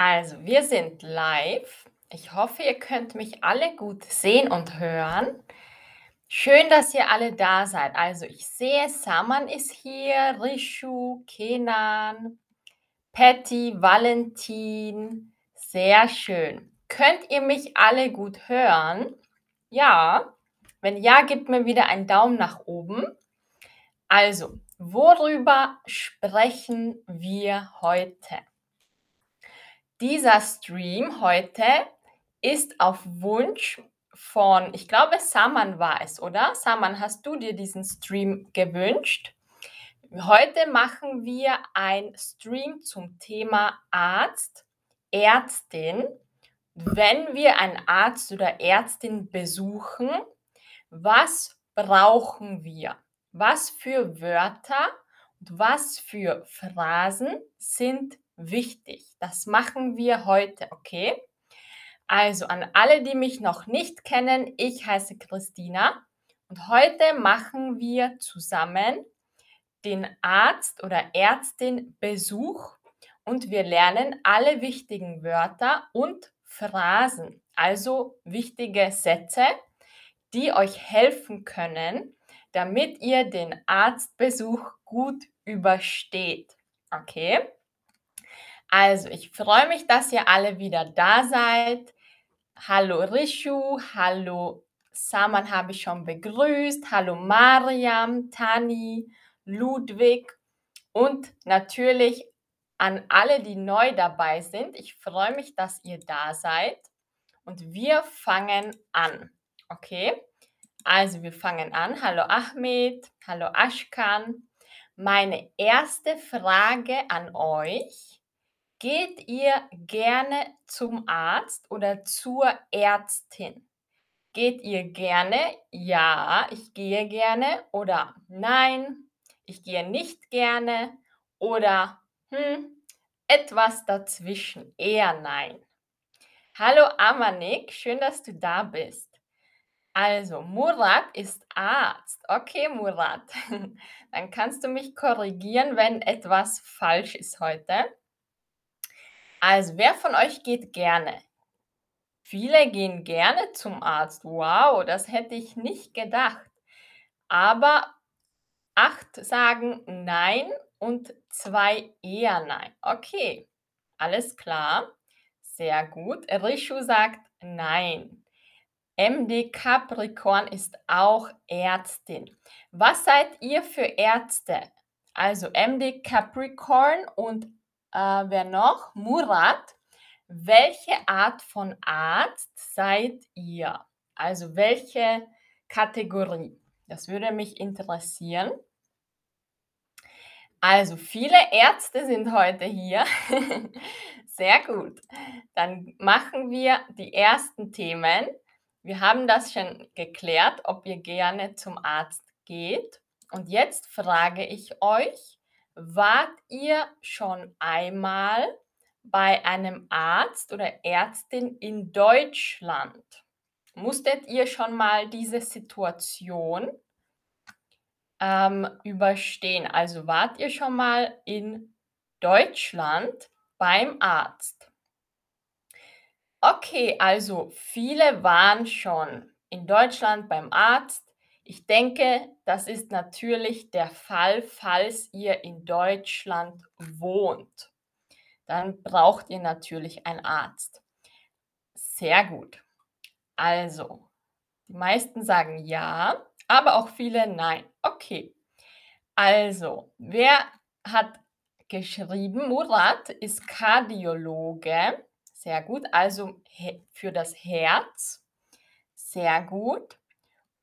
Also, wir sind live. Ich hoffe, ihr könnt mich alle gut sehen und hören. Schön, dass ihr alle da seid. Also, ich sehe, Saman ist hier, Rishu, Kenan, Patty, Valentin. Sehr schön. Könnt ihr mich alle gut hören? Ja. Wenn ja, gebt mir wieder einen Daumen nach oben. Also, worüber sprechen wir heute? Dieser Stream heute ist auf Wunsch von, ich glaube, Saman war es, oder? Saman, hast du dir diesen Stream gewünscht? Heute machen wir ein Stream zum Thema Arzt, Ärztin. Wenn wir einen Arzt oder Ärztin besuchen, was brauchen wir? Was für Wörter und was für Phrasen sind wichtig. Das machen wir heute, okay? Also an alle, die mich noch nicht kennen, ich heiße Christina und heute machen wir zusammen den Arzt oder Ärztin Besuch und wir lernen alle wichtigen Wörter und Phrasen, also wichtige Sätze, die euch helfen können, damit ihr den Arztbesuch gut übersteht. Okay? Also, ich freue mich, dass ihr alle wieder da seid. Hallo Rishu, hallo Saman habe ich schon begrüßt. Hallo Mariam, Tani, Ludwig und natürlich an alle, die neu dabei sind. Ich freue mich, dass ihr da seid und wir fangen an. Okay? Also, wir fangen an. Hallo Ahmed, hallo Ashkan. Meine erste Frage an euch Geht ihr gerne zum Arzt oder zur Ärztin? Geht ihr gerne? Ja, ich gehe gerne oder nein, ich gehe nicht gerne oder hm, etwas dazwischen, eher nein. Hallo Amanik, schön, dass du da bist. Also, Murat ist Arzt. Okay, Murat. Dann kannst du mich korrigieren, wenn etwas falsch ist heute. Also, wer von euch geht gerne? Viele gehen gerne zum Arzt. Wow, das hätte ich nicht gedacht. Aber acht sagen nein und zwei eher nein. Okay, alles klar. Sehr gut. Rishu sagt nein. MD Capricorn ist auch Ärztin. Was seid ihr für Ärzte? Also MD Capricorn und äh, wer noch? Murat. Welche Art von Arzt seid ihr? Also welche Kategorie? Das würde mich interessieren. Also viele Ärzte sind heute hier. Sehr gut. Dann machen wir die ersten Themen. Wir haben das schon geklärt, ob ihr gerne zum Arzt geht. Und jetzt frage ich euch, Wart ihr schon einmal bei einem Arzt oder Ärztin in Deutschland? Musstet ihr schon mal diese Situation ähm, überstehen? Also wart ihr schon mal in Deutschland beim Arzt? Okay, also viele waren schon in Deutschland beim Arzt. Ich denke, das ist natürlich der Fall, falls ihr in Deutschland wohnt. Dann braucht ihr natürlich einen Arzt. Sehr gut. Also, die meisten sagen ja, aber auch viele nein. Okay. Also, wer hat geschrieben? Murat ist Kardiologe. Sehr gut. Also für das Herz. Sehr gut.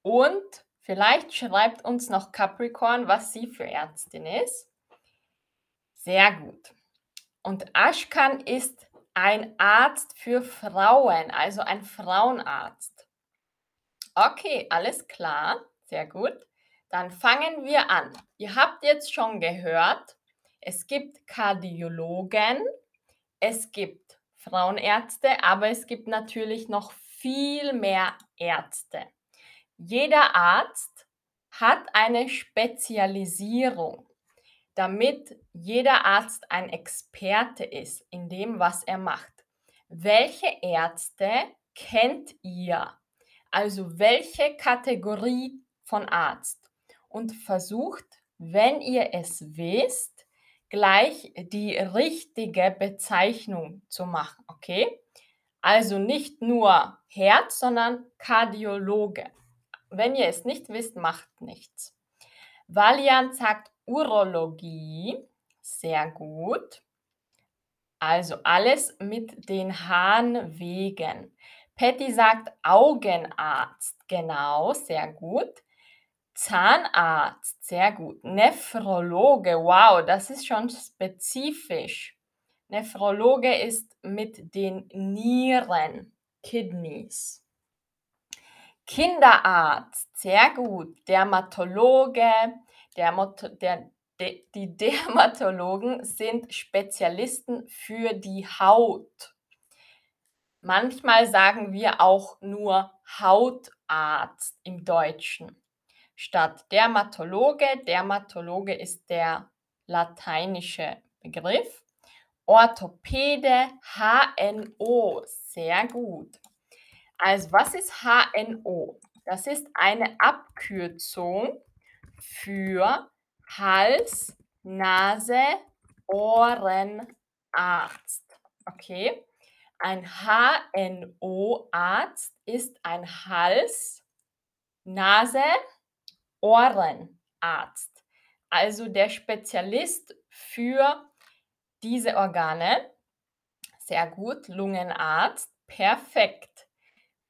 Und Vielleicht schreibt uns noch Capricorn, was sie für Ärztin ist. Sehr gut. Und Ashkan ist ein Arzt für Frauen, also ein Frauenarzt. Okay, alles klar. Sehr gut. Dann fangen wir an. Ihr habt jetzt schon gehört, es gibt Kardiologen, es gibt Frauenärzte, aber es gibt natürlich noch viel mehr Ärzte. Jeder Arzt hat eine Spezialisierung. damit jeder Arzt ein Experte ist in dem, was er macht. Welche Ärzte kennt ihr? Also welche Kategorie von Arzt? Und versucht, wenn ihr es wisst, gleich die richtige Bezeichnung zu machen, okay? Also nicht nur Herz, sondern Kardiologe. Wenn ihr es nicht wisst, macht nichts. Valian sagt Urologie. Sehr gut. Also alles mit den Harnwegen. Patty sagt Augenarzt. Genau, sehr gut. Zahnarzt, sehr gut. Nephrologe, wow, das ist schon spezifisch. Nephrologe ist mit den Nieren, Kidneys. Kinderarzt, sehr gut. Dermatologe, Dermat der, de, die Dermatologen sind Spezialisten für die Haut. Manchmal sagen wir auch nur Hautarzt im Deutschen statt Dermatologe. Dermatologe ist der lateinische Begriff. Orthopäde, HNO, sehr gut. Also was ist HNO? Das ist eine Abkürzung für Hals, Nase, Ohrenarzt. Okay? Ein HNO-Arzt ist ein Hals, Nase, Ohrenarzt. Also der Spezialist für diese Organe. Sehr gut. Lungenarzt. Perfekt.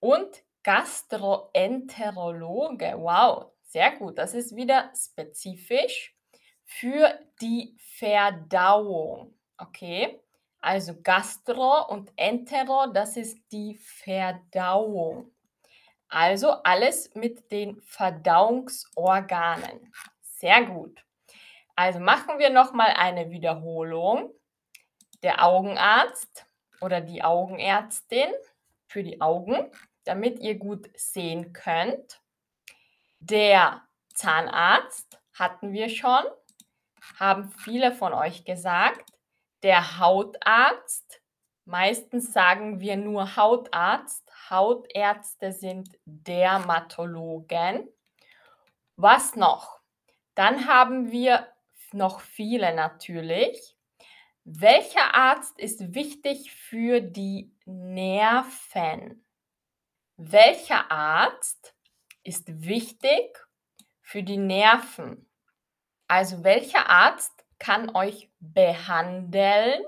Und Gastroenterologe. Wow, sehr gut. Das ist wieder spezifisch für die Verdauung. Okay? Also Gastro und Entero, das ist die Verdauung. Also alles mit den Verdauungsorganen. Sehr gut. Also machen wir noch mal eine Wiederholung. Der Augenarzt oder die Augenärztin für die Augen, damit ihr gut sehen könnt. Der Zahnarzt hatten wir schon, haben viele von euch gesagt. Der Hautarzt, meistens sagen wir nur Hautarzt, Hautärzte sind Dermatologen. Was noch? Dann haben wir noch viele natürlich. Welcher Arzt ist wichtig für die Nerven? Welcher Arzt ist wichtig für die Nerven? Also welcher Arzt kann euch behandeln?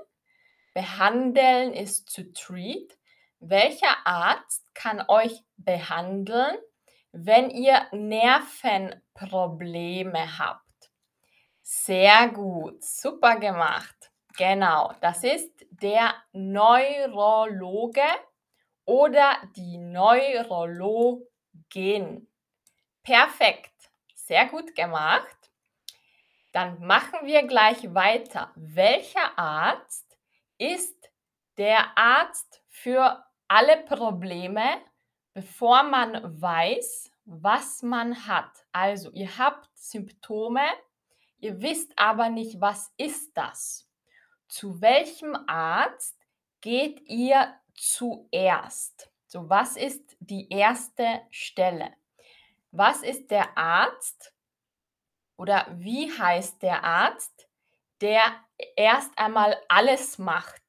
Behandeln ist to treat. Welcher Arzt kann euch behandeln, wenn ihr Nervenprobleme habt? Sehr gut, super gemacht. Genau, das ist der Neurologe oder die Neurologin. Perfekt, sehr gut gemacht. Dann machen wir gleich weiter. Welcher Arzt ist der Arzt für alle Probleme, bevor man weiß, was man hat. Also ihr habt Symptome, ihr wisst aber nicht, was ist das. Zu welchem Arzt geht ihr zuerst? So, was ist die erste Stelle? Was ist der Arzt oder wie heißt der Arzt, der erst einmal alles macht?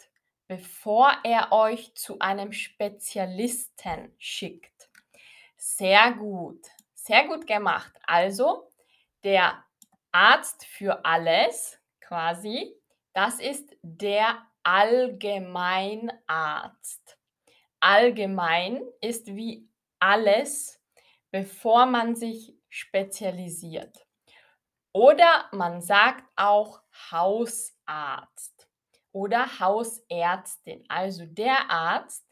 bevor er euch zu einem Spezialisten schickt. Sehr gut, sehr gut gemacht. Also der Arzt für alles quasi, das ist der Allgemeinarzt. Allgemein ist wie alles, bevor man sich spezialisiert. Oder man sagt auch Hausarzt oder Hausärztin, also der Arzt,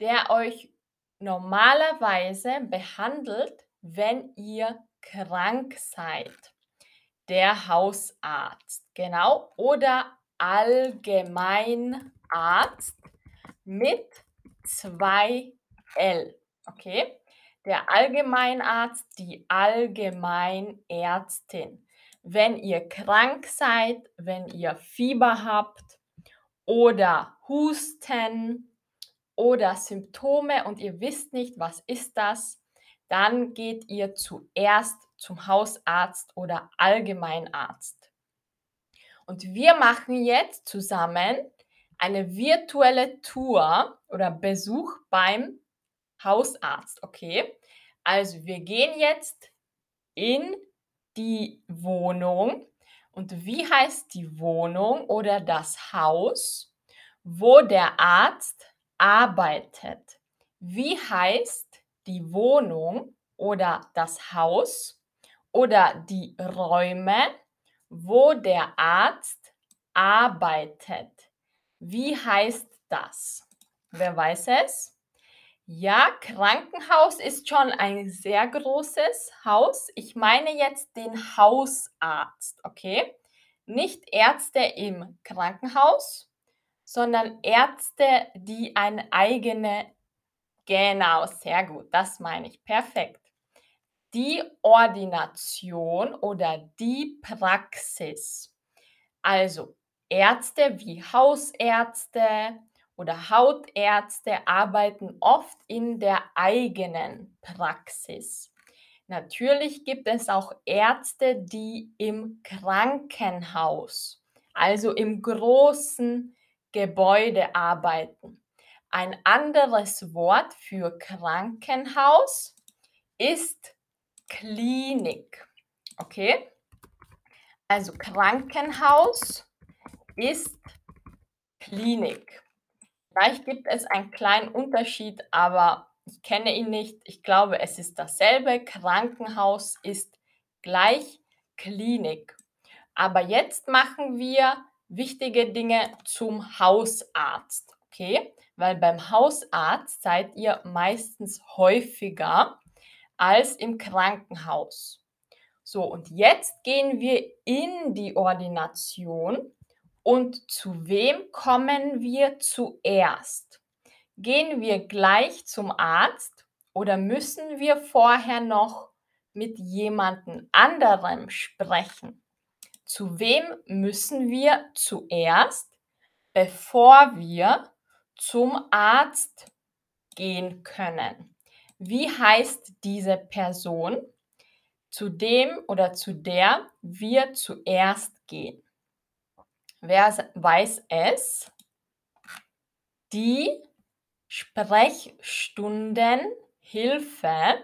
der euch normalerweise behandelt, wenn ihr krank seid. Der Hausarzt, genau, oder Allgemeinarzt mit zwei L, okay? Der Allgemeinarzt, die Allgemeinärztin. wenn ihr krank seid, wenn ihr Fieber habt oder Husten oder Symptome und ihr wisst nicht, was ist das, dann geht ihr zuerst zum Hausarzt oder Allgemeinarzt. Und wir machen jetzt zusammen eine virtuelle Tour oder Besuch beim Hausarzt, okay? Also wir gehen jetzt in die Wohnung. Und wie heißt die Wohnung oder das Haus, wo der Arzt arbeitet? Wie heißt die Wohnung oder das Haus oder die Räume, wo der Arzt arbeitet? Wie heißt das? Wer weiß es? Ja, Krankenhaus ist schon ein sehr großes Haus. Ich meine jetzt den Hausarzt, okay? Nicht Ärzte im Krankenhaus, sondern Ärzte, die eine eigene, genau, sehr gut, das meine ich, perfekt. Die Ordination oder die Praxis. Also Ärzte wie Hausärzte oder Hautärzte arbeiten oft in der eigenen Praxis. Natürlich gibt es auch Ärzte, die im Krankenhaus, also im großen Gebäude arbeiten. Ein anderes Wort für Krankenhaus ist Klinik. Okay? Also Krankenhaus ist Klinik. Vielleicht gibt es einen kleinen Unterschied, aber ich kenne ihn nicht. Ich glaube, es ist dasselbe. Krankenhaus ist gleich Klinik. Aber jetzt machen wir wichtige Dinge zum Hausarzt, okay? Weil beim Hausarzt seid ihr meistens häufiger als im Krankenhaus. So, und jetzt gehen wir in die Ordination und zu wem kommen wir zuerst? Gehen wir gleich zum Arzt oder müssen wir vorher noch mit jemandem anderem sprechen? Zu wem müssen wir zuerst, bevor wir zum Arzt gehen können? Wie heißt diese Person, zu dem oder zu der wir zuerst gehen? Wer weiß es? Die Sprechstundenhilfe.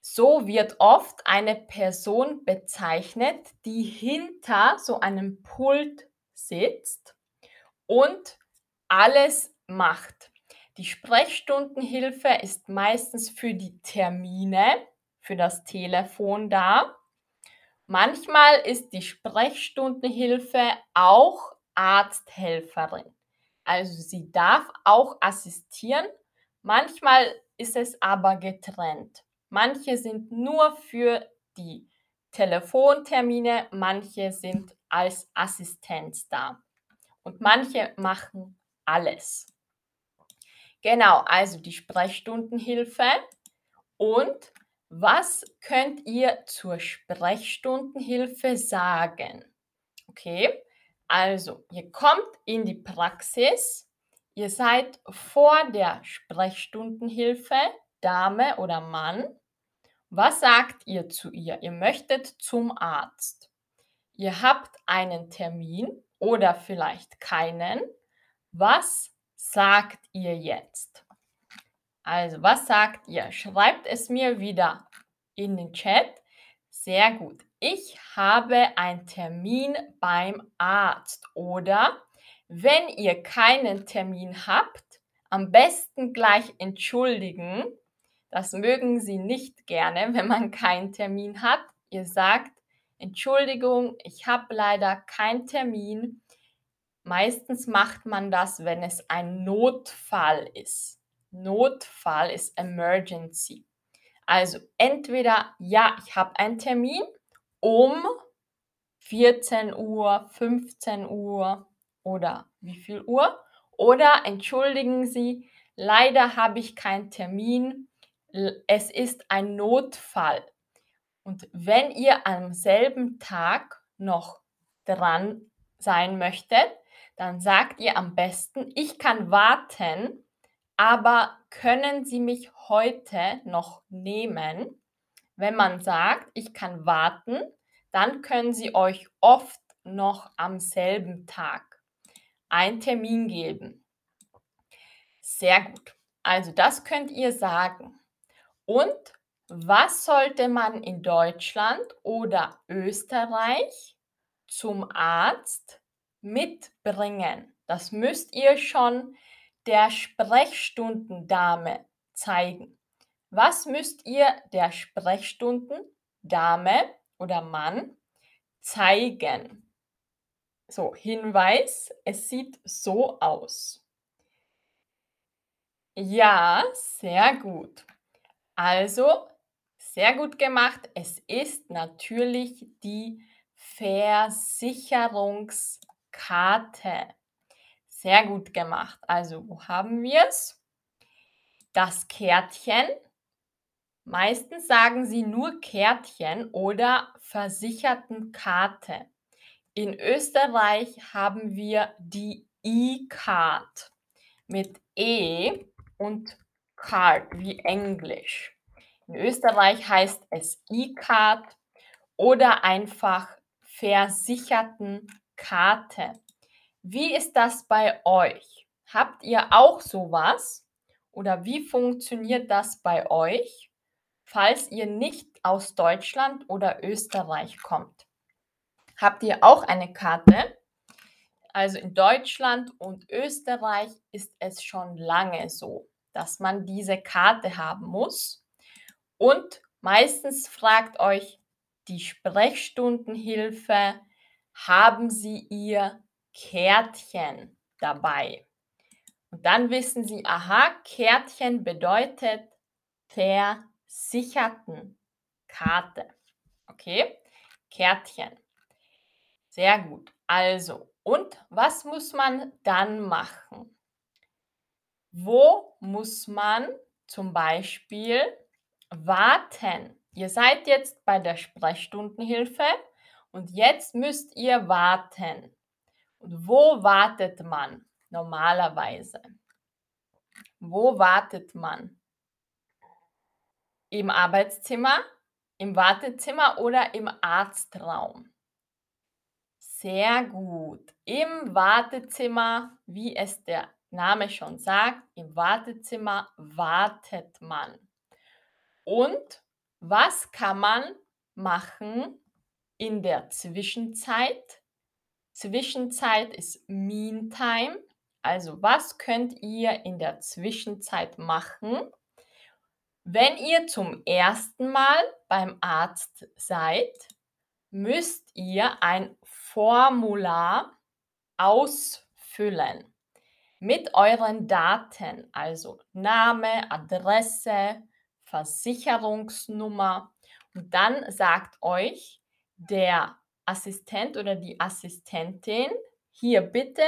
So wird oft eine Person bezeichnet, die hinter so einem Pult sitzt und alles macht. Die Sprechstundenhilfe ist meistens für die Termine, für das Telefon da. Manchmal ist die Sprechstundenhilfe auch Arzthelferin. Also sie darf auch assistieren. Manchmal ist es aber getrennt. Manche sind nur für die Telefontermine, manche sind als Assistenz da. Und manche machen alles. Genau, also die Sprechstundenhilfe und was könnt ihr zur Sprechstundenhilfe sagen? Okay, also ihr kommt in die Praxis, ihr seid vor der Sprechstundenhilfe, Dame oder Mann. Was sagt ihr zu ihr? Ihr möchtet zum Arzt. Ihr habt einen Termin oder vielleicht keinen. Was sagt ihr jetzt? Also, was sagt ihr? Schreibt es mir wieder in den Chat. Sehr gut. Ich habe einen Termin beim Arzt. Oder wenn ihr keinen Termin habt, am besten gleich entschuldigen. Das mögen sie nicht gerne, wenn man keinen Termin hat. Ihr sagt, Entschuldigung, ich habe leider keinen Termin. Meistens macht man das, wenn es ein Notfall ist. Notfall ist Emergency. Also entweder, ja, ich habe einen Termin um 14 Uhr, 15 Uhr oder wie viel Uhr? Oder entschuldigen Sie, leider habe ich keinen Termin. Es ist ein Notfall. Und wenn ihr am selben Tag noch dran sein möchtet, dann sagt ihr am besten, ich kann warten, aber können Sie mich heute noch nehmen? Wenn man sagt, ich kann warten, dann können Sie euch oft noch am selben Tag einen Termin geben. Sehr gut. Also das könnt ihr sagen. Und was sollte man in Deutschland oder Österreich zum Arzt mitbringen? Das müsst ihr schon der Sprechstundendame zeigen. Was müsst ihr der Sprechstundendame oder Mann zeigen? So, Hinweis, es sieht so aus. Ja, sehr gut. Also, sehr gut gemacht. Es ist natürlich die Versicherungskarte. Sehr gut gemacht. Also, wo haben wir es? Das Kärtchen. Meistens sagen sie nur Kärtchen oder Versichertenkarte. In Österreich haben wir die E-Card mit E und Card wie Englisch. In Österreich heißt es E-Card oder einfach Versichertenkarte. Wie ist das bei euch? Habt ihr auch sowas? Oder wie funktioniert das bei euch, falls ihr nicht aus Deutschland oder Österreich kommt? Habt ihr auch eine Karte? Also in Deutschland und Österreich ist es schon lange so, dass man diese Karte haben muss. Und meistens fragt euch die Sprechstundenhilfe, haben Sie Ihr Kärtchen dabei. Und dann wissen Sie, aha, Kärtchen bedeutet versicherten Karte. Okay, Kärtchen. Sehr gut. Also, und was muss man dann machen? Wo muss man zum Beispiel warten? Ihr seid jetzt bei der Sprechstundenhilfe und jetzt müsst ihr warten. Und wo wartet man normalerweise? Wo wartet man? Im Arbeitszimmer, im Wartezimmer oder im Arztraum? Sehr gut. Im Wartezimmer, wie es der Name schon sagt, im Wartezimmer wartet man. Und was kann man machen in der Zwischenzeit? Zwischenzeit ist Meantime. Also was könnt ihr in der Zwischenzeit machen? Wenn ihr zum ersten Mal beim Arzt seid, müsst ihr ein Formular ausfüllen mit euren Daten, also Name, Adresse, Versicherungsnummer. Und dann sagt euch der Assistent oder die Assistentin, hier bitte,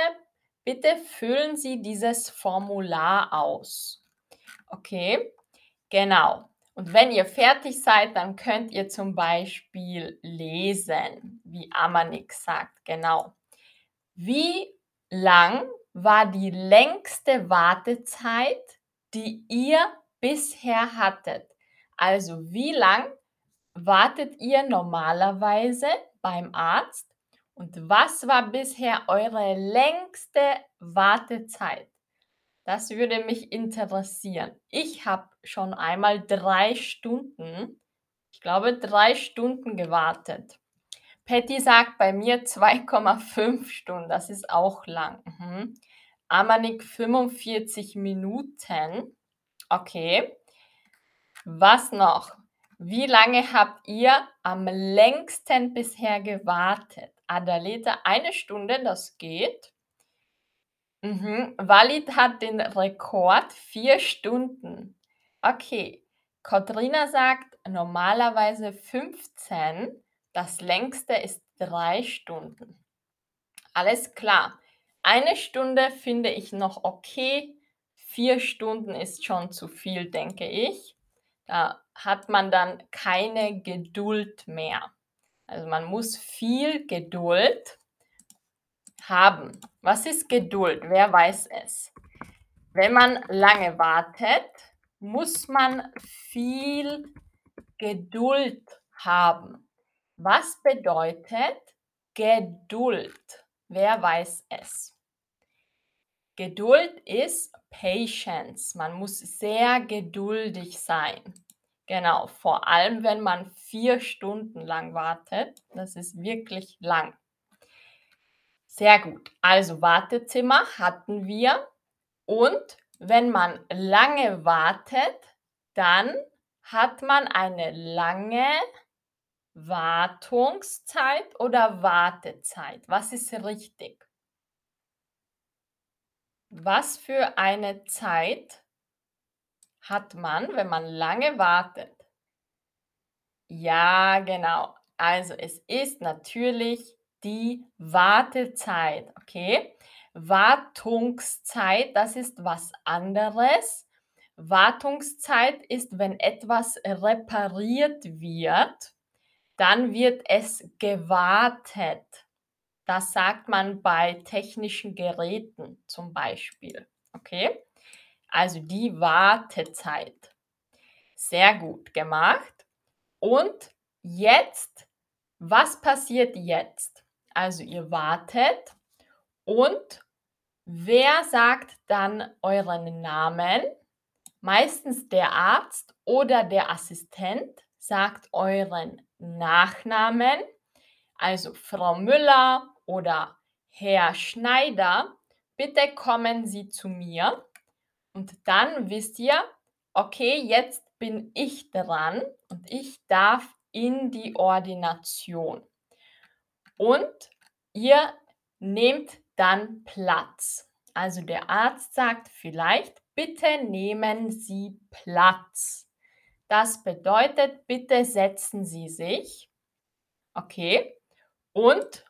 bitte füllen Sie dieses Formular aus. Okay, genau. Und wenn ihr fertig seid, dann könnt ihr zum Beispiel lesen, wie Amanik sagt, genau. Wie lang war die längste Wartezeit, die ihr bisher hattet? Also wie lang wartet ihr normalerweise beim Arzt? Und was war bisher eure längste Wartezeit? Das würde mich interessieren. Ich habe schon einmal drei Stunden, ich glaube drei Stunden gewartet. Patty sagt bei mir 2,5 Stunden, das ist auch lang. Mhm. Amanik 45 Minuten. Okay. Was noch? Wie lange habt ihr am längsten bisher gewartet? Adaleta, eine Stunde, das geht. Mhm. Walid hat den Rekord vier Stunden. Okay. Katrina sagt normalerweise 15. Das längste ist drei Stunden. Alles klar. Eine Stunde finde ich noch okay. Vier Stunden ist schon zu viel, denke ich. Da hat man dann keine Geduld mehr. Also man muss viel Geduld haben. Was ist Geduld? Wer weiß es? Wenn man lange wartet, muss man viel Geduld haben. Was bedeutet Geduld? Wer weiß es? Geduld ist Patience. Man muss sehr geduldig sein. Genau, vor allem wenn man vier Stunden lang wartet. Das ist wirklich lang. Sehr gut. Also Wartezimmer hatten wir. Und wenn man lange wartet, dann hat man eine lange Wartungszeit oder Wartezeit. Was ist richtig? Was für eine Zeit hat man, wenn man lange wartet? Ja, genau. Also es ist natürlich die Wartezeit, okay? Wartungszeit, das ist was anderes. Wartungszeit ist, wenn etwas repariert wird, dann wird es gewartet. Das sagt man bei technischen Geräten zum Beispiel. Okay? Also die Wartezeit. Sehr gut gemacht. Und jetzt, was passiert jetzt? Also ihr wartet und wer sagt dann euren Namen? Meistens der Arzt oder der Assistent sagt euren Nachnamen. Also Frau Müller oder Herr Schneider, bitte kommen Sie zu mir. Und dann wisst ihr, okay, jetzt bin ich dran und ich darf in die Ordination. Und ihr nehmt dann Platz. Also der Arzt sagt vielleicht, bitte nehmen Sie Platz. Das bedeutet, bitte setzen Sie sich. Okay. Und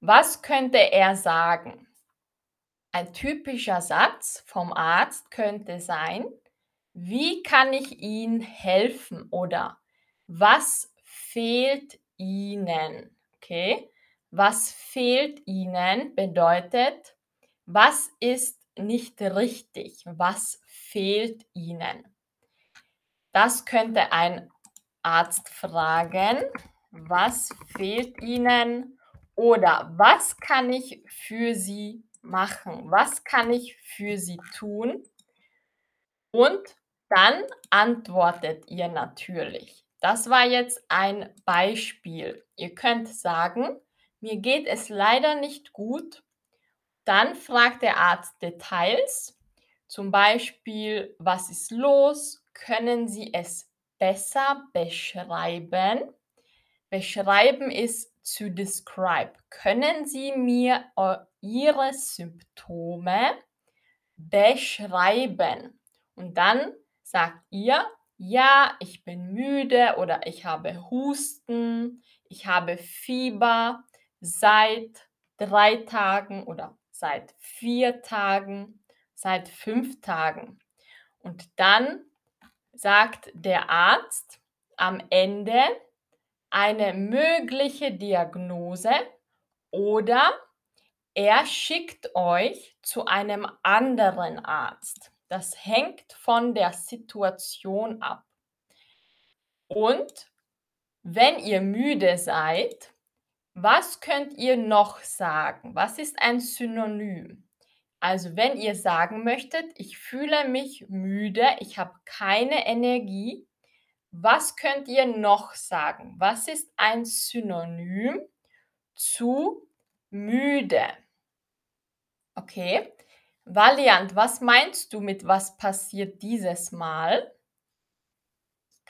was könnte er sagen? Ein typischer Satz vom Arzt könnte sein, wie kann ich Ihnen helfen oder was fehlt Ihnen? Okay, was fehlt Ihnen bedeutet, was ist nicht richtig? Was fehlt Ihnen? Das könnte ein Arzt fragen. Was fehlt Ihnen? Oder was kann ich für Sie machen? Was kann ich für Sie tun? Und dann antwortet ihr natürlich. Das war jetzt ein Beispiel. Ihr könnt sagen, mir geht es leider nicht gut. Dann fragt der Arzt Details, zum Beispiel, was ist los? Können Sie es besser beschreiben? Beschreiben ist to describe. Können Sie mir Ihre Symptome beschreiben? Und dann sagt ihr, ja, ich bin müde oder ich habe Husten, ich habe Fieber seit drei Tagen oder seit vier Tagen, seit fünf Tagen. Und dann sagt der Arzt am Ende eine mögliche Diagnose oder er schickt euch zu einem anderen Arzt. Das hängt von der Situation ab. Und wenn ihr müde seid, was könnt ihr noch sagen? Was ist ein Synonym? Also wenn ihr sagen möchtet, ich fühle mich müde, ich habe keine Energie, was könnt ihr noch sagen? Was ist ein Synonym zu müde? Okay. Valiant, was meinst du mit was passiert dieses Mal?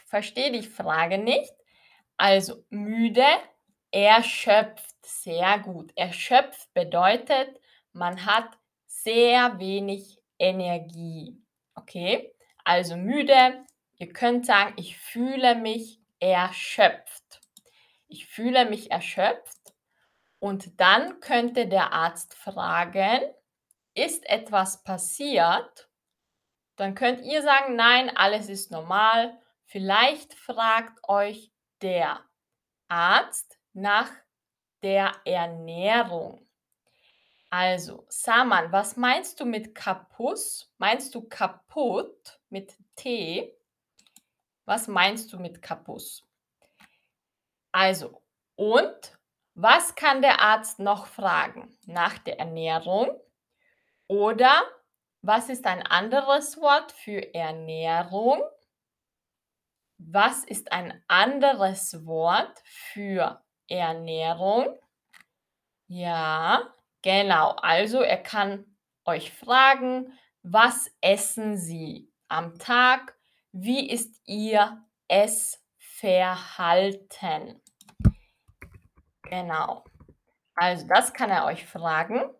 Verstehe die Frage nicht. Also müde, erschöpft, sehr gut. Erschöpft bedeutet, man hat sehr wenig Energie. Okay? Also müde. Ihr könnt sagen, ich fühle mich erschöpft. Ich fühle mich erschöpft. Und dann könnte der Arzt fragen, ist etwas passiert? Dann könnt ihr sagen, nein, alles ist normal. Vielleicht fragt euch der Arzt nach der Ernährung. Also, Saman, was meinst du mit Kapus? Meinst du kaputt mit T? Was meinst du mit Kapus? Also, und was kann der Arzt noch fragen? Nach der Ernährung? Oder was ist ein anderes Wort für Ernährung? Was ist ein anderes Wort für Ernährung? Ja, genau. Also er kann euch fragen, was essen Sie am Tag? Wie ist Ihr Essverhalten? Genau. Also das kann er euch fragen,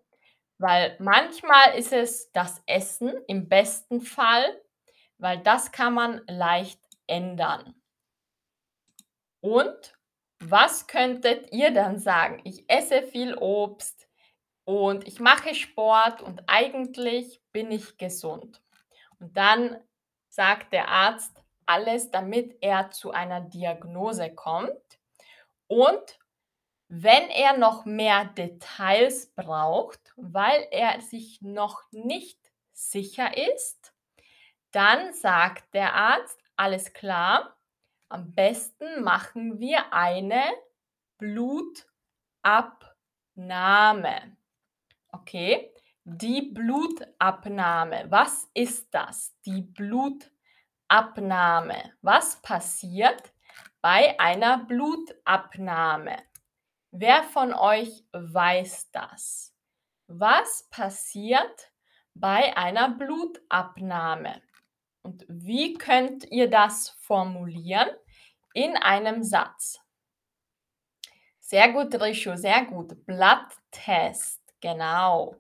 weil manchmal ist es das Essen im besten Fall, weil das kann man leicht ändern. Und was könntet ihr dann sagen? Ich esse viel Obst und ich mache Sport und eigentlich bin ich gesund. Und dann sagt der Arzt alles, damit er zu einer Diagnose kommt. Und wenn er noch mehr Details braucht, weil er sich noch nicht sicher ist, dann sagt der Arzt, alles klar, am besten machen wir eine Blutabnahme. Okay, die Blutabnahme. Was ist das? Die Blutabnahme. Was passiert bei einer Blutabnahme? Wer von euch weiß das? Was passiert bei einer Blutabnahme? Und wie könnt ihr das formulieren in einem Satz? Sehr gut, Rishu, sehr gut. Blatttest, genau.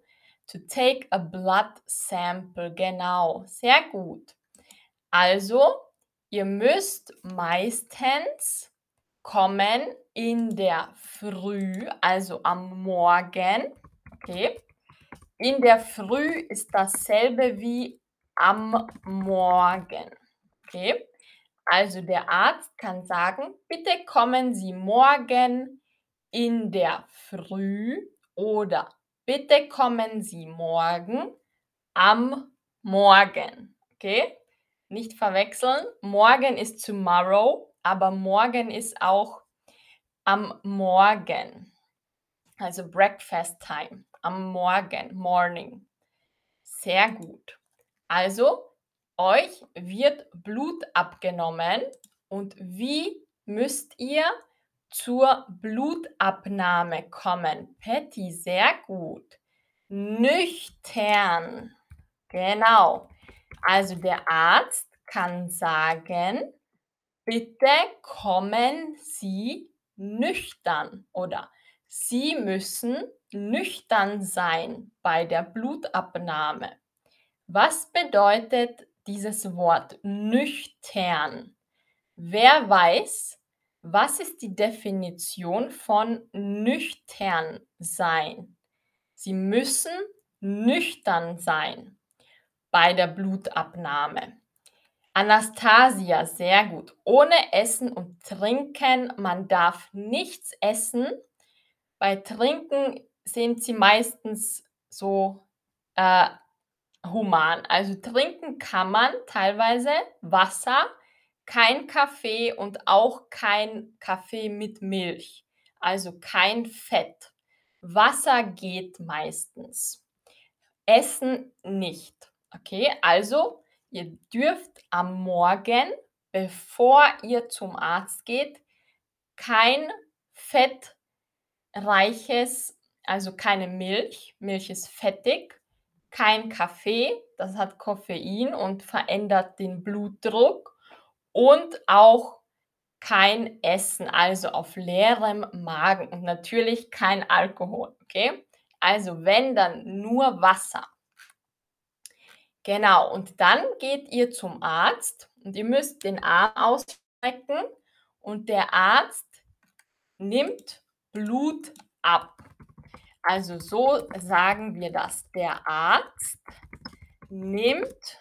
To take a blood sample, genau. Sehr gut. Also, ihr müsst meistens kommen in der Früh, also am Morgen. Okay. In der Früh ist dasselbe wie am Morgen. Okay. Also der Arzt kann sagen, bitte kommen Sie morgen in der Früh oder bitte kommen Sie morgen am Morgen. Okay? Nicht verwechseln. Morgen ist tomorrow, aber morgen ist auch am Morgen. Also Breakfast Time. Am Morgen, Morning. Sehr gut. Also, euch wird Blut abgenommen und wie müsst ihr zur Blutabnahme kommen? Patty, sehr gut. Nüchtern. Genau. Also der Arzt kann sagen, bitte kommen Sie nüchtern oder Sie müssen nüchtern sein bei der Blutabnahme. Was bedeutet dieses Wort nüchtern? Wer weiß, was ist die Definition von nüchtern sein? Sie müssen nüchtern sein bei der Blutabnahme. Anastasia, sehr gut. Ohne Essen und Trinken, man darf nichts essen. Bei Trinken sind sie meistens so äh, human. Also trinken kann man teilweise Wasser, kein Kaffee und auch kein Kaffee mit Milch. Also kein Fett. Wasser geht meistens. Essen nicht. Okay, also ihr dürft am Morgen, bevor ihr zum Arzt geht, kein fettreiches, also keine Milch. Milch ist fettig kein Kaffee, das hat Koffein und verändert den Blutdruck und auch kein Essen, also auf leerem Magen und natürlich kein Alkohol, okay? Also wenn dann nur Wasser. Genau, und dann geht ihr zum Arzt und ihr müsst den Arm ausstrecken und der Arzt nimmt Blut ab. Also so sagen wir das. Der Arzt nimmt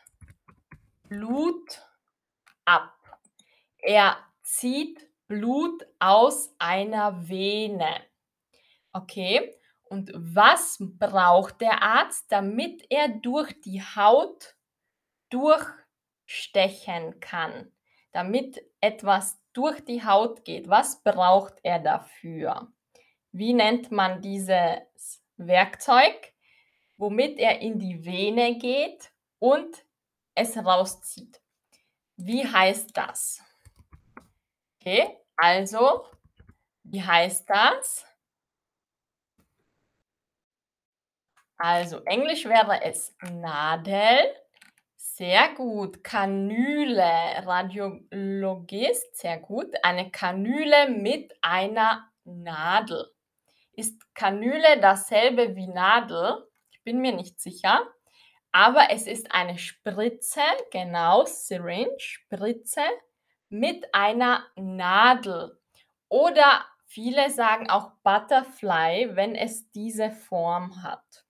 Blut ab. Er zieht Blut aus einer Vene. Okay, und was braucht der Arzt, damit er durch die Haut durchstechen kann? Damit etwas durch die Haut geht, was braucht er dafür? Wie nennt man dieses Werkzeug, womit er in die Vene geht und es rauszieht? Wie heißt das? Okay, also, wie heißt das? Also, Englisch wäre es Nadel. Sehr gut. Kanüle, Radiologist, sehr gut. Eine Kanüle mit einer Nadel. Ist Kanüle dasselbe wie Nadel? Ich bin mir nicht sicher. Aber es ist eine Spritze, genau, Syringe, Spritze mit einer Nadel. Oder viele sagen auch Butterfly, wenn es diese Form hat.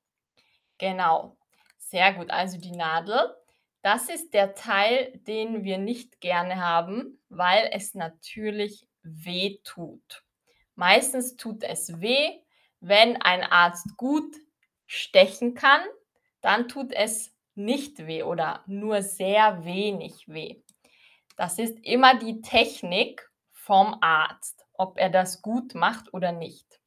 Genau, sehr gut. Also die Nadel, das ist der Teil, den wir nicht gerne haben, weil es natürlich weh tut. Meistens tut es weh, wenn ein Arzt gut stechen kann, dann tut es nicht weh oder nur sehr wenig weh. Das ist immer die Technik vom Arzt, ob er das gut macht oder nicht.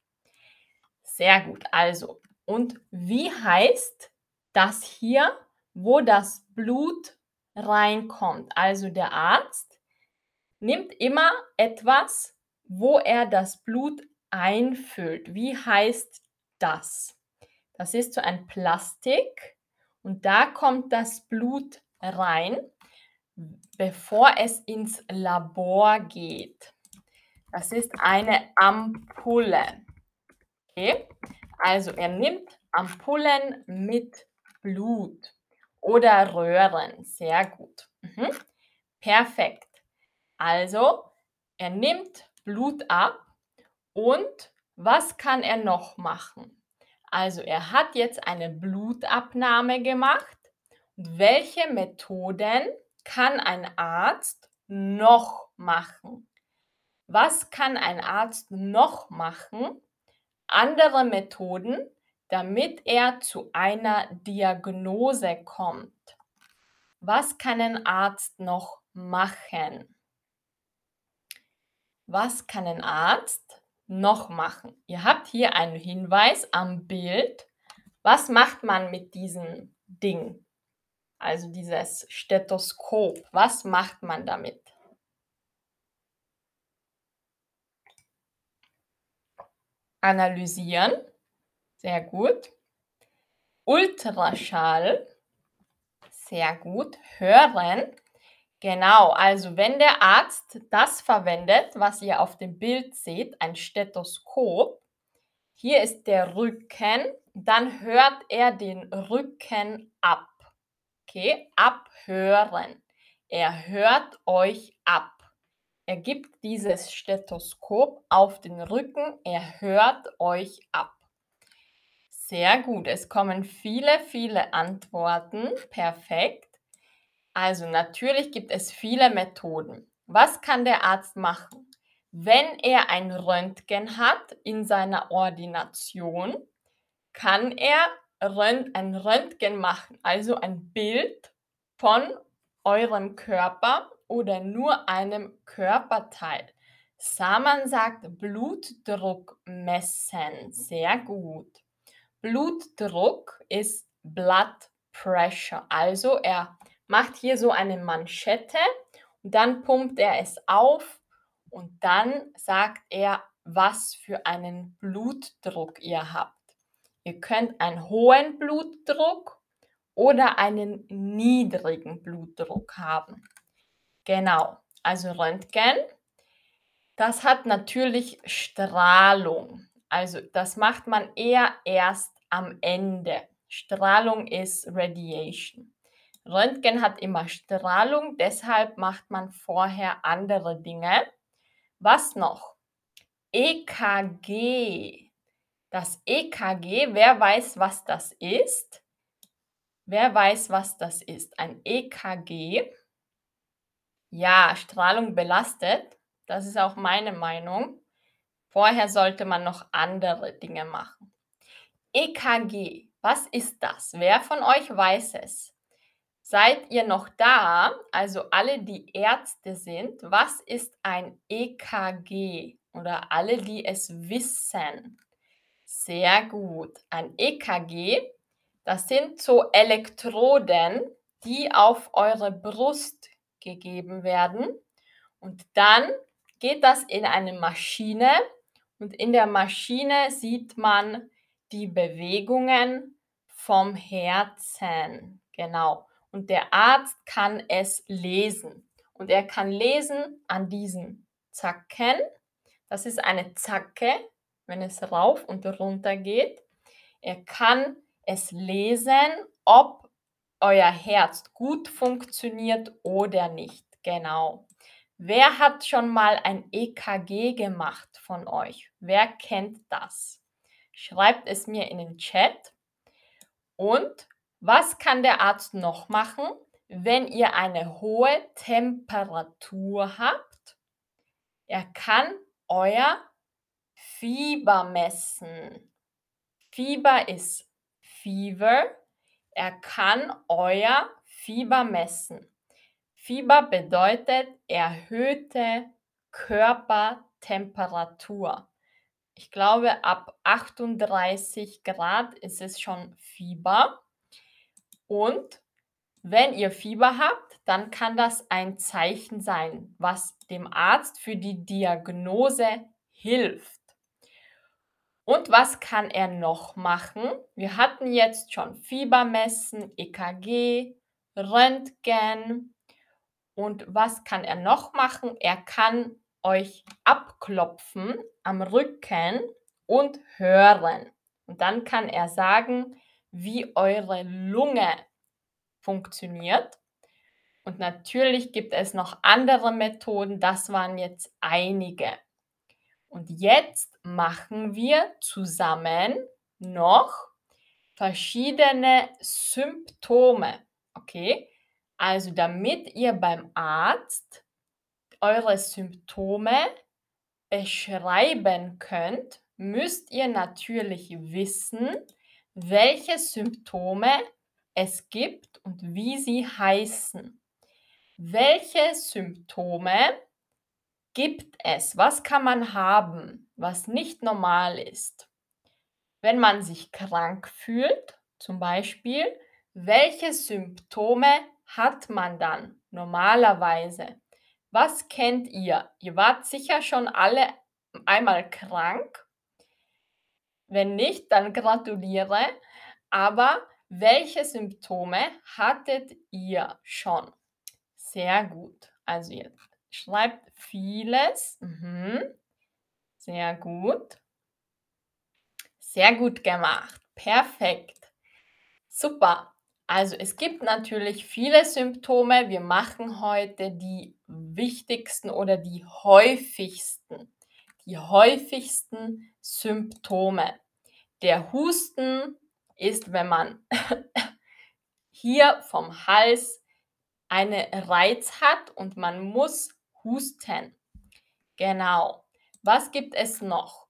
Sehr gut. Also, und wie heißt das hier, wo das Blut reinkommt? Also der Arzt nimmt immer etwas, wo er das Blut einfüllt. Wie heißt das? Das ist so ein Plastik und da kommt das Blut rein, bevor es ins Labor geht. Das ist eine Ampulle. Okay? Also er nimmt Ampullen mit Blut oder Röhren. Sehr gut. Mhm. Perfekt. Also er nimmt Blut ab und was kann er noch machen? Also er hat jetzt eine Blutabnahme gemacht. Und welche Methoden kann ein Arzt noch machen? Was kann ein Arzt noch machen? andere Methoden, damit er zu einer Diagnose kommt. Was kann ein Arzt noch machen? Was kann ein Arzt noch machen? Ihr habt hier einen Hinweis am Bild. Was macht man mit diesem Ding? Also dieses Stethoskop. Was macht man damit? Analysieren. Sehr gut. Ultraschall. Sehr gut. Hören. Genau, also wenn der Arzt das verwendet, was ihr auf dem Bild seht, ein Stethoskop, hier ist der Rücken, dann hört er den Rücken ab. Okay, abhören. Er hört euch ab. Er gibt dieses Stethoskop auf den Rücken, er hört euch ab. Sehr gut, es kommen viele, viele Antworten. Perfekt. Also natürlich gibt es viele Methoden. Was kann der Arzt machen? Wenn er ein Röntgen hat in seiner Ordination, kann er ein Röntgen machen, also ein Bild von eurem Körper oder nur einem Körperteil. Saman sagt Blutdruck messen. Sehr gut. Blutdruck ist Blood Pressure. Also er macht hier so eine Manschette und dann pumpt er es auf und dann sagt er, was für einen Blutdruck ihr habt. Ihr könnt einen hohen Blutdruck oder einen niedrigen Blutdruck haben. Genau, also Röntgen, das hat natürlich Strahlung. Also das macht man eher erst am Ende. Strahlung ist Radiation. Röntgen hat immer Strahlung, deshalb macht man vorher andere Dinge. Was noch? EKG. Das EKG, wer weiß, was das ist? Wer weiß, was das ist? Ein EKG Ja, Strahlung belastet. Das ist auch meine Meinung. Vorher sollte man noch andere Dinge machen. EKG, was ist das? Wer von euch weiß es? Seid ihr noch da? Also alle, die Ärzte sind, was ist ein EKG? Oder alle, die es wissen? Sehr gut. Ein EKG, das sind so Elektroden, die auf eure Brust gegeben werden. Und dann geht das in eine Maschine und in der Maschine sieht man die Bewegungen vom Herzen. Genau. Und der Arzt kann es lesen. Und er kann lesen an diesen Zacken. Das ist eine Zacke, wenn es rauf und runter geht. Er kann es lesen, ob euer Herz gut funktioniert oder nicht. Genau. Wer hat schon mal ein EKG gemacht von euch? Wer kennt das? Schreibt es mir in den Chat. Und was kann der Arzt noch machen, wenn ihr eine hohe Temperatur habt? Er kann euer Fieber messen. Fieber ist Fever. Er kann euer Fieber messen. Fieber bedeutet erhöhte Körpertemperatur. Ich glaube, ab 38 Grad ist es schon Fieber. Und wenn ihr Fieber habt, dann kann das ein Zeichen sein, was dem Arzt für die Diagnose hilft. Und was kann er noch machen? Wir hatten jetzt schon Fieber messen, EKG, Röntgen. Und was kann er noch machen? Er kann euch abklopfen am Rücken und hören. Und dann kann er sagen, wie eure Lunge funktioniert. Und natürlich gibt es noch andere Methoden, das waren jetzt einige. Und jetzt machen wir zusammen noch verschiedene Symptome. Okay? Also damit ihr beim Arzt eure Symptome beschreiben könnt, müsst ihr natürlich wissen, welche Symptome es gibt und wie sie heißen. Welche Symptome gibt es? Was kann man haben, was nicht normal ist? Wenn man sich krank fühlt, zum Beispiel, welche Symptome hat man dann normalerweise? Was kennt ihr? Ihr wart sicher schon alle einmal krank wenn nicht, dann gratuliere. Aber welche Symptome hattet ihr schon? Sehr gut. Also ihr schreibt vieles. Mhm. Sehr gut. Sehr gut gemacht. Perfekt. Super. Also es gibt natürlich viele Symptome. Wir machen heute die wichtigsten oder die häufigsten. Die häufigsten Symptome. Der Husten ist, wenn man hier vom Hals eine Reiz hat und man muss husten. Genau. Was gibt es noch?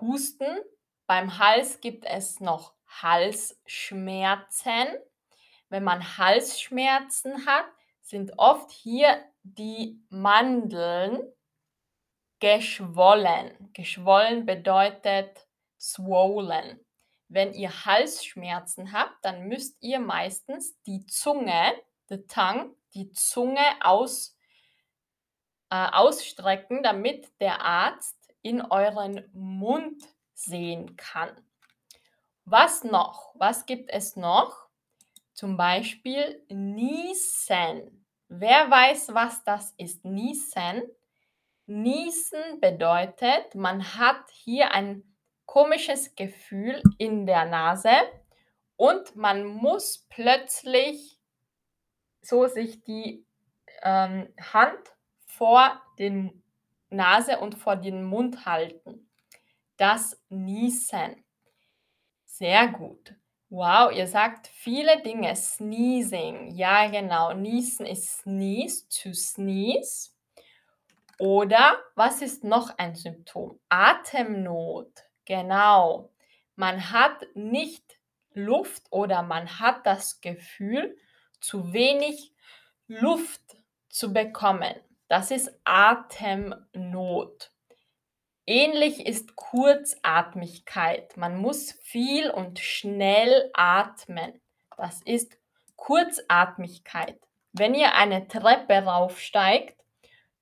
Husten. Beim Hals gibt es noch Halsschmerzen. Wenn man Halsschmerzen hat, sind oft hier die Mandeln geschwollen. Geschwollen bedeutet swollen. Wenn ihr Halsschmerzen habt, dann müsst ihr meistens die Zunge, the tongue, die Zunge aus, äh, ausstrecken, damit der Arzt in euren Mund sehen kann. Was noch? Was gibt es noch? Zum Beispiel Niesen. Wer weiß, was das ist? Niesen. Niesen bedeutet, man hat hier ein komisches Gefühl in der Nase und man muss plötzlich so sich die ähm, Hand vor den Nase und vor den Mund halten. Das Niesen. Sehr gut. Wow, ihr sagt viele Dinge. Sneezing. Ja, genau. Niesen ist sneeze, to sneeze. Oder was ist noch ein Symptom? Atemnot. Genau. Man hat nicht Luft oder man hat das Gefühl, zu wenig Luft zu bekommen. Das ist Atemnot. Ähnlich ist Kurzatmigkeit. Man muss viel und schnell atmen. Das ist Kurzatmigkeit. Wenn ihr eine Treppe raufsteigt,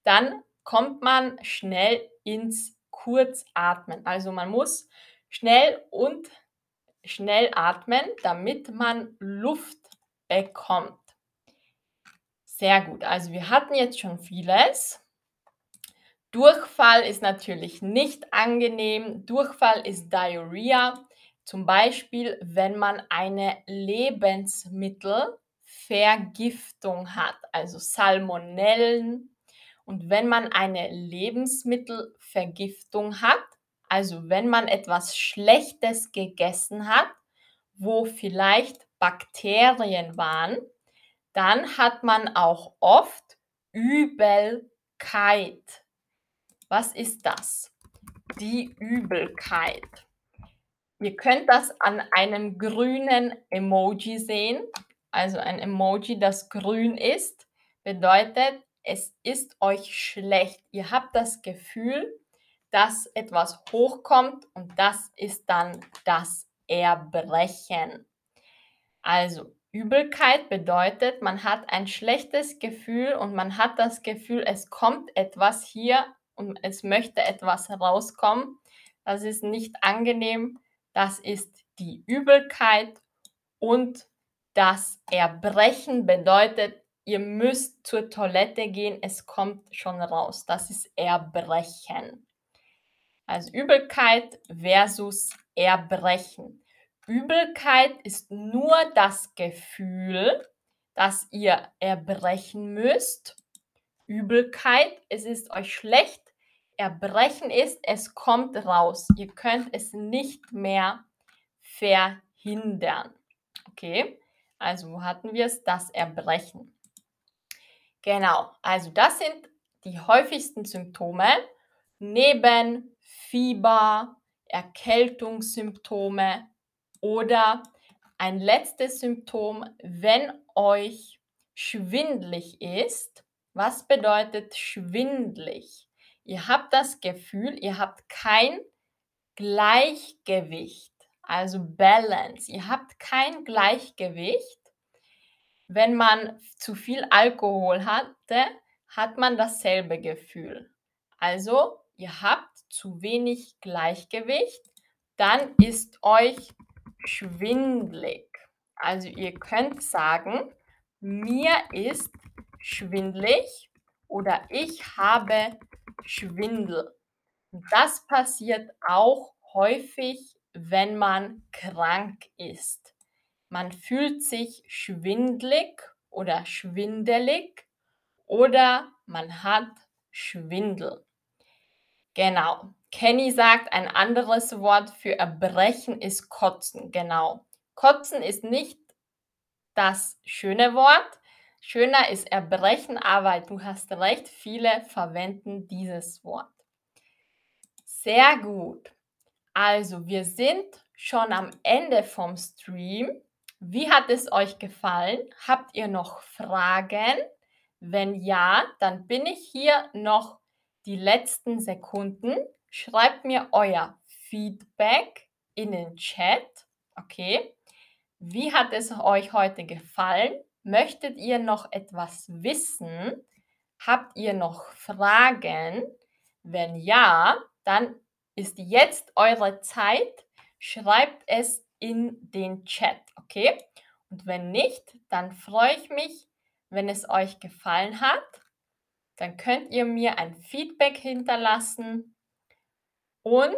dann kommt man schnell ins Kurzatmen. Also man muss schnell und schnell atmen, damit man Luft bekommt. Sehr gut. Also wir hatten jetzt schon vieles. Durchfall ist natürlich nicht angenehm. Durchfall ist Diarrhea. Zum Beispiel, wenn man eine Lebensmittelvergiftung hat, also Salmonellen. Und wenn man eine Lebensmittelvergiftung hat, also wenn man etwas Schlechtes gegessen hat, wo vielleicht Bakterien waren, dann hat man auch oft Übelkeit. Was ist das? Die Übelkeit. Ihr könnt das an einem grünen Emoji sehen. Also ein Emoji, das grün ist, bedeutet, es ist euch schlecht. Ihr habt das Gefühl, dass etwas hochkommt und das ist dann das Erbrechen. Also Übelkeit bedeutet, man hat ein schlechtes Gefühl und man hat das Gefühl, es kommt etwas hier und es möchte etwas rauskommen. Das ist nicht angenehm. Das ist die Übelkeit und das Erbrechen bedeutet, ihr müsst zur Toilette gehen, es kommt schon raus. Das ist Erbrechen. Also Übelkeit versus Erbrechen. Übelkeit ist nur das Gefühl, dass ihr erbrechen müsst. Übelkeit, es ist euch schlecht. Erbrechen ist, es kommt raus. Ihr könnt es nicht mehr verhindern. Okay, also wo hatten wir es? Das Erbrechen. Genau, also das sind die häufigsten Symptome neben Fieber, Erkältungssymptome, oder ein letztes Symptom, wenn euch schwindlig ist. Was bedeutet schwindlig? Ihr habt das Gefühl, ihr habt kein Gleichgewicht, also Balance. Ihr habt kein Gleichgewicht. Wenn man zu viel Alkohol hatte, hat man dasselbe Gefühl. Also, ihr habt zu wenig Gleichgewicht, dann ist euch schwindlig. Also ihr könnt sagen, mir ist schwindlig oder ich habe Schwindel. Das passiert auch häufig, wenn man krank ist. Man fühlt sich schwindlig oder schwindelig oder man hat Schwindel. Genau. Kenny sagt, ein anderes Wort für Erbrechen ist Kotzen. Genau. Kotzen ist nicht das schöne Wort. Schöner ist Erbrechen, aber du hast recht, viele verwenden dieses Wort. Sehr gut. Also, wir sind schon am Ende vom Stream. Wie hat es euch gefallen? Habt ihr noch Fragen? Wenn ja, dann bin ich hier noch die letzten Sekunden schreibt mir euer Feedback in den Chat. Okay. Wie hat es euch heute gefallen? Möchtet ihr noch etwas wissen? Habt ihr noch Fragen? Wenn ja, dann ist jetzt eure Zeit. Schreibt es in den Chat, okay? Und wenn nicht, dann freue ich mich, wenn es euch gefallen hat. Dann könnt ihr mir ein Feedback hinterlassen und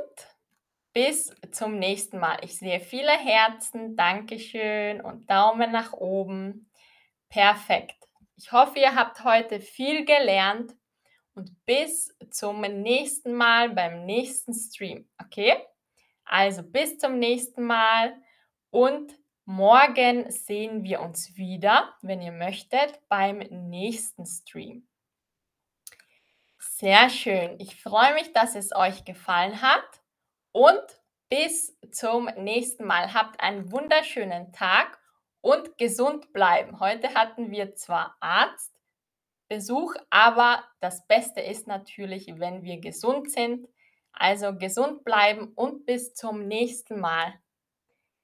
bis zum nächsten Mal. Ich sehe viele Herzen, Dankeschön und Daumen nach oben. Perfekt. Ich hoffe, ihr habt heute viel gelernt und bis zum nächsten Mal beim nächsten Stream. Okay? Also bis zum nächsten Mal und Morgen sehen wir uns wieder, wenn ihr möchtet, beim nächsten Stream. Sehr schön. Ich freue mich, dass es euch gefallen hat und bis zum nächsten Mal. Habt einen wunderschönen Tag und gesund bleiben. Heute hatten wir zwar Arztbesuch, aber das Beste ist natürlich, wenn wir gesund sind. Also gesund bleiben und bis zum nächsten Mal.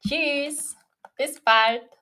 Tschüss, bis bald.